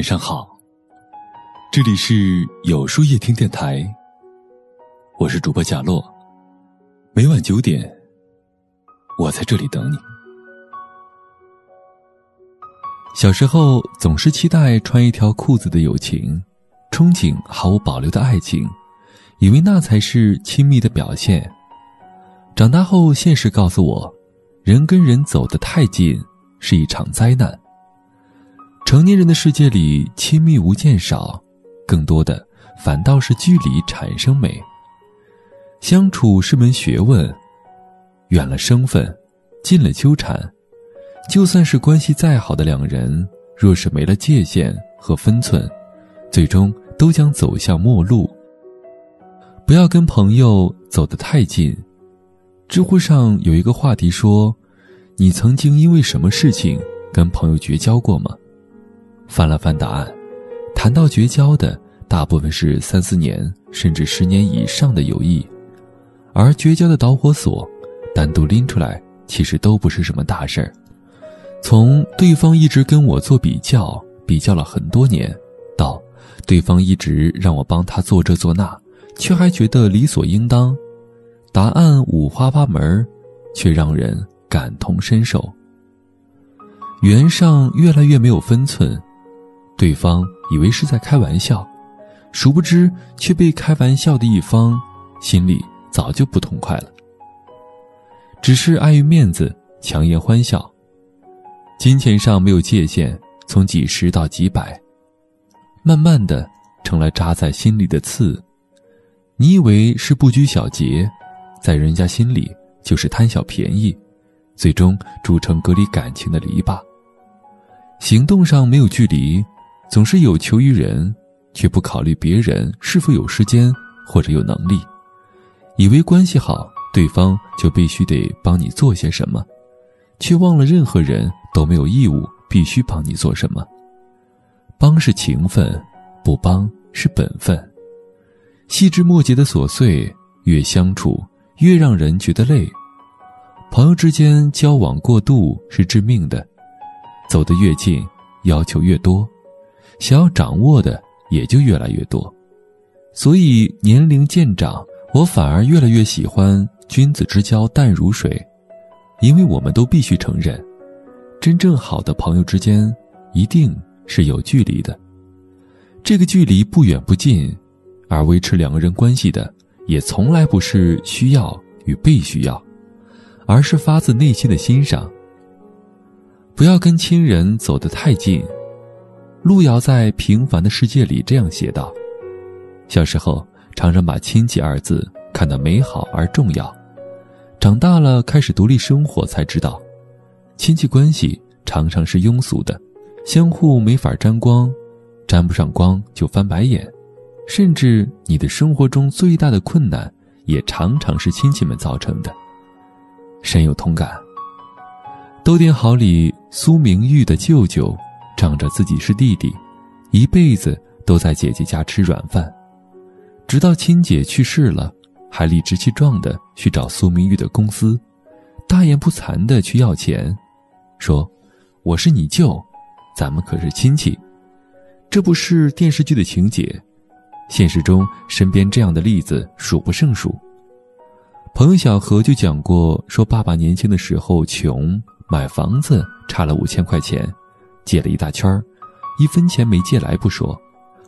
晚上好，这里是有书夜听电台，我是主播贾洛，每晚九点，我在这里等你。小时候总是期待穿一条裤子的友情，憧憬毫无保留的爱情，以为那才是亲密的表现。长大后，现实告诉我，人跟人走得太近是一场灾难。成年人的世界里，亲密无间少，更多的反倒是距离产生美。相处是门学问，远了生分，近了纠缠。就算是关系再好的两人，若是没了界限和分寸，最终都将走向陌路。不要跟朋友走得太近。知乎上有一个话题说：“你曾经因为什么事情跟朋友绝交过吗？”翻了翻答案，谈到绝交的，大部分是三四年甚至十年以上的友谊，而绝交的导火索，单独拎出来，其实都不是什么大事儿。从对方一直跟我做比较，比较了很多年，到对方一直让我帮他做这做那，却还觉得理所应当，答案五花八门，却让人感同身受。缘上越来越没有分寸。对方以为是在开玩笑，殊不知却被开玩笑的一方心里早就不痛快了。只是碍于面子，强颜欢笑。金钱上没有界限，从几十到几百，慢慢的成了扎在心里的刺。你以为是不拘小节，在人家心里就是贪小便宜，最终铸成隔离感情的篱笆。行动上没有距离。总是有求于人，却不考虑别人是否有时间或者有能力，以为关系好，对方就必须得帮你做些什么，却忘了任何人都没有义务必须帮你做什么。帮是情分，不帮是本分。细枝末节的琐碎，越相处越让人觉得累。朋友之间交往过度是致命的，走得越近，要求越多。想要掌握的也就越来越多，所以年龄渐长，我反而越来越喜欢君子之交淡如水，因为我们都必须承认，真正好的朋友之间一定是有距离的。这个距离不远不近，而维持两个人关系的，也从来不是需要与被需要，而是发自内心的欣赏。不要跟亲人走得太近。路遥在《平凡的世界》里这样写道：“小时候常常把‘亲戚’二字看得美好而重要，长大了开始独立生活，才知道，亲戚关系常常是庸俗的，相互没法沾光，沾不上光就翻白眼，甚至你的生活中最大的困难，也常常是亲戚们造成的。深有同感。《都点好》里苏明玉的舅舅。”仗着自己是弟弟，一辈子都在姐姐家吃软饭，直到亲姐去世了，还理直气壮的去找苏明玉的公司，大言不惭的去要钱，说：“我是你舅，咱们可是亲戚。”这不是电视剧的情节，现实中身边这样的例子数不胜数。朋友小何就讲过，说爸爸年轻的时候穷，买房子差了五千块钱。借了一大圈儿，一分钱没借来不说，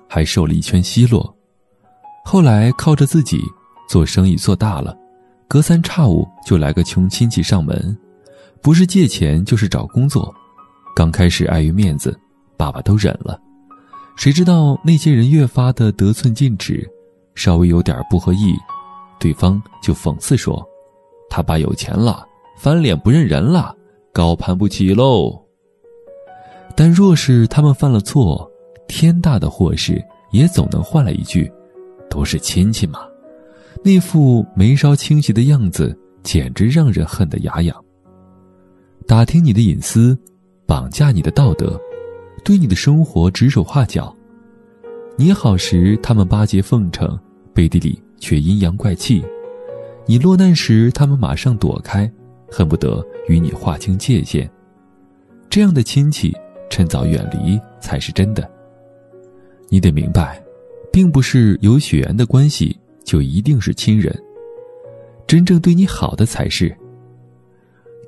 还受了一圈奚落。后来靠着自己做生意做大了，隔三差五就来个穷亲戚上门，不是借钱就是找工作。刚开始碍于面子，爸爸都忍了。谁知道那些人越发的得寸进尺，稍微有点不合意，对方就讽刺说：“他爸有钱了，翻脸不认人了，高攀不起喽。”但若是他们犯了错，天大的祸事也总能换来一句：“都是亲戚嘛。”那副眉梢清晰的样子，简直让人恨得牙痒。打听你的隐私，绑架你的道德，对你的生活指手画脚。你好时，他们巴结奉承，背地里却阴阳怪气。你落难时，他们马上躲开，恨不得与你划清界限。这样的亲戚。趁早远离才是真的，你得明白，并不是有血缘的关系就一定是亲人。真正对你好的才是。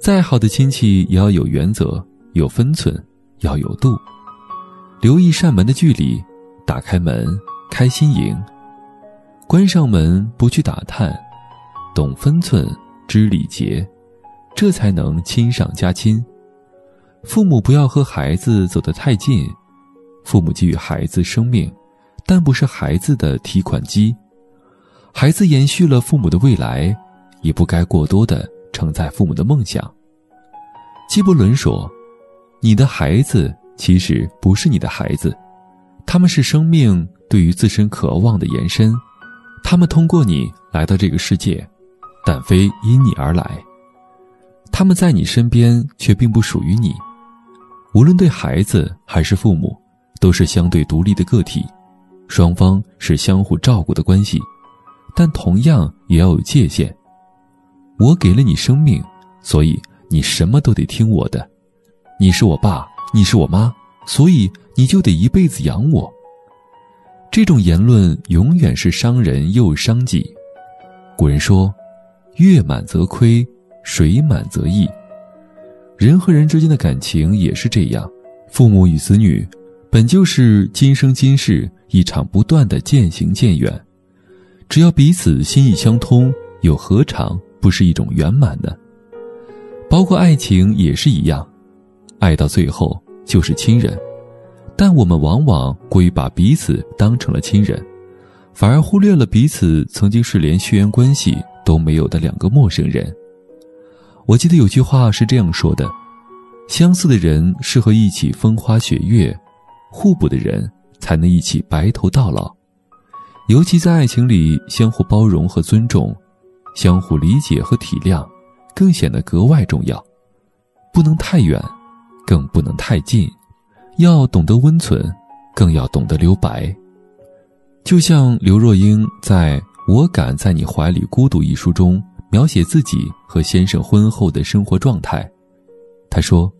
再好的亲戚也要有原则、有分寸、要有度，留一扇门的距离，打开门开心迎，关上门不去打探，懂分寸知礼节，这才能亲上加亲。父母不要和孩子走得太近，父母给予孩子生命，但不是孩子的提款机。孩子延续了父母的未来，也不该过多的承载父母的梦想。纪伯伦说：“你的孩子其实不是你的孩子，他们是生命对于自身渴望的延伸，他们通过你来到这个世界，但非因你而来。他们在你身边，却并不属于你。”无论对孩子还是父母，都是相对独立的个体，双方是相互照顾的关系，但同样也要有界限。我给了你生命，所以你什么都得听我的。你是我爸，你是我妈，所以你就得一辈子养我。这种言论永远是伤人又伤己。古人说：“月满则亏，水满则溢。”人和人之间的感情也是这样，父母与子女，本就是今生今世一场不断的渐行渐远。只要彼此心意相通，又何尝不是一种圆满呢？包括爱情也是一样，爱到最后就是亲人，但我们往往过于把彼此当成了亲人，反而忽略了彼此曾经是连血缘关系都没有的两个陌生人。我记得有句话是这样说的：“相似的人适合一起风花雪月，互补的人才能一起白头到老。尤其在爱情里，相互包容和尊重，相互理解和体谅，更显得格外重要。不能太远，更不能太近，要懂得温存，更要懂得留白。就像刘若英在《我敢在你怀里孤独》一书中。描写自己和先生婚后的生活状态，他说：“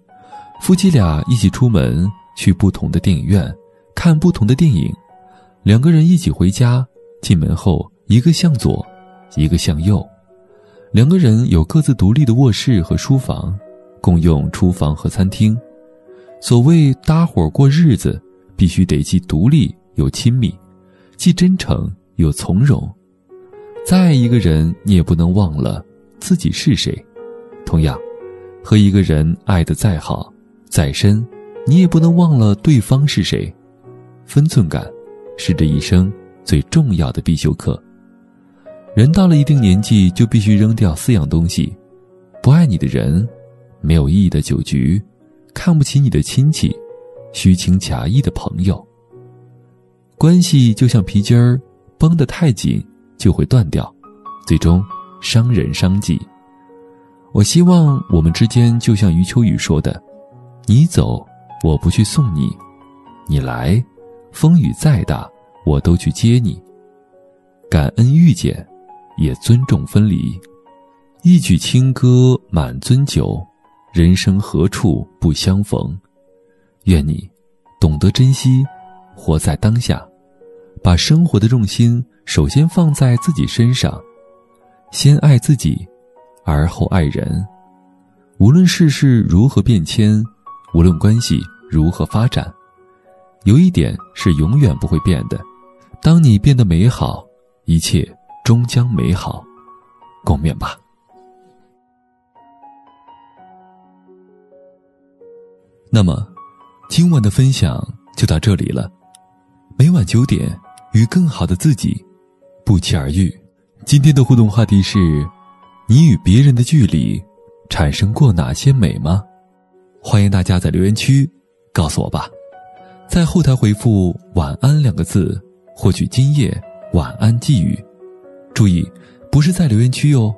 夫妻俩一起出门去不同的电影院看不同的电影，两个人一起回家，进门后一个向左，一个向右，两个人有各自独立的卧室和书房，共用厨房和餐厅。所谓搭伙过日子，必须得既独立又亲密，既真诚又从容。”再爱一个人，你也不能忘了自己是谁；同样，和一个人爱得再好、再深，你也不能忘了对方是谁。分寸感，是这一生最重要的必修课。人到了一定年纪，就必须扔掉四样东西：不爱你的人，没有意义的酒局，看不起你的亲戚，虚情假意的朋友。关系就像皮筋儿，绷得太紧。就会断掉，最终伤人伤己。我希望我们之间就像余秋雨说的：“你走，我不去送你；你来，风雨再大，我都去接你。感恩遇见，也尊重分离。一曲清歌满樽酒，人生何处不相逢？愿你懂得珍惜，活在当下，把生活的重心。”首先放在自己身上，先爱自己，而后爱人。无论世事如何变迁，无论关系如何发展，有一点是永远不会变的：当你变得美好，一切终将美好。共勉吧。那么，今晚的分享就到这里了。每晚九点，与更好的自己。不期而遇，今天的互动话题是：你与别人的距离产生过哪些美吗？欢迎大家在留言区告诉我吧，在后台回复“晚安”两个字，获取今夜晚安寄语。注意，不是在留言区哟。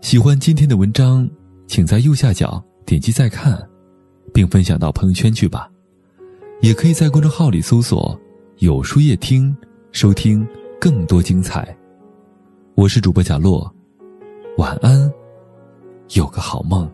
喜欢今天的文章，请在右下角点击再看，并分享到朋友圈去吧。也可以在公众号里搜索“有书夜听”，收听。更多精彩，我是主播贾洛，晚安，有个好梦。